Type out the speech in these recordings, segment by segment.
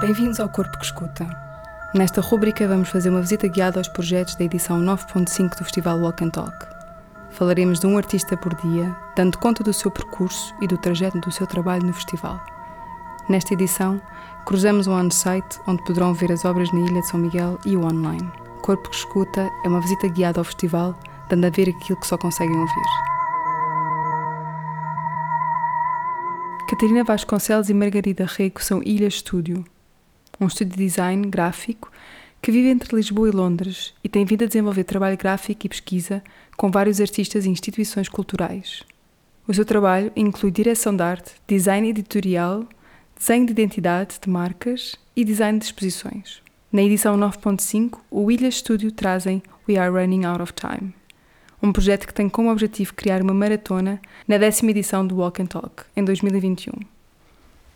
Bem-vindos ao Corpo que Escuta. Nesta rúbrica vamos fazer uma visita guiada aos projetos da edição 9.5 do Festival Walk and Talk. Falaremos de um artista por dia, dando conta do seu percurso e do trajeto do seu trabalho no festival. Nesta edição, cruzamos o on-site, onde poderão ver as obras na Ilha de São Miguel e o online. Corpo que Escuta é uma visita guiada ao festival, dando a ver aquilo que só conseguem ouvir. Catarina Vasconcelos e Margarida Rego são Ilha Estúdio, um estúdio de design gráfico que vive entre Lisboa e Londres e tem vindo a desenvolver trabalho gráfico e pesquisa com vários artistas e instituições culturais. O seu trabalho inclui direção de arte, design editorial, desenho de identidade de marcas e design de exposições. Na edição 9.5, o Ilha Studio trazem We Are Running Out of Time, um projeto que tem como objetivo criar uma maratona na décima edição do Walk and Talk, em 2021.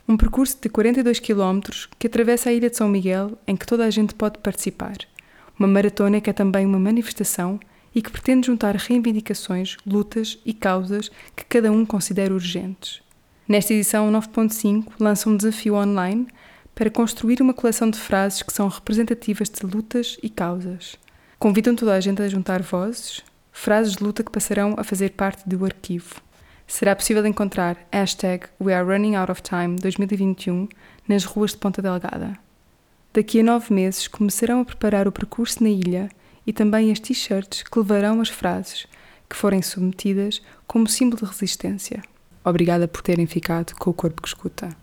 Um percurso de 42 km que atravessa a ilha de São Miguel, em que toda a gente pode participar. Uma maratona que é também uma manifestação e que pretende juntar reivindicações, lutas e causas que cada um considera urgentes. Nesta edição 9.5, lança um desafio online para construir uma coleção de frases que são representativas de lutas e causas. Convidam toda a gente a juntar vozes, frases de luta que passarão a fazer parte do arquivo será possível encontrar hashtag We Are Running Out of Time 2021 nas ruas de Ponta Delgada. Daqui a nove meses começarão a preparar o percurso na ilha e também as t-shirts que levarão as frases que forem submetidas como símbolo de resistência. Obrigada por terem ficado com o corpo que escuta.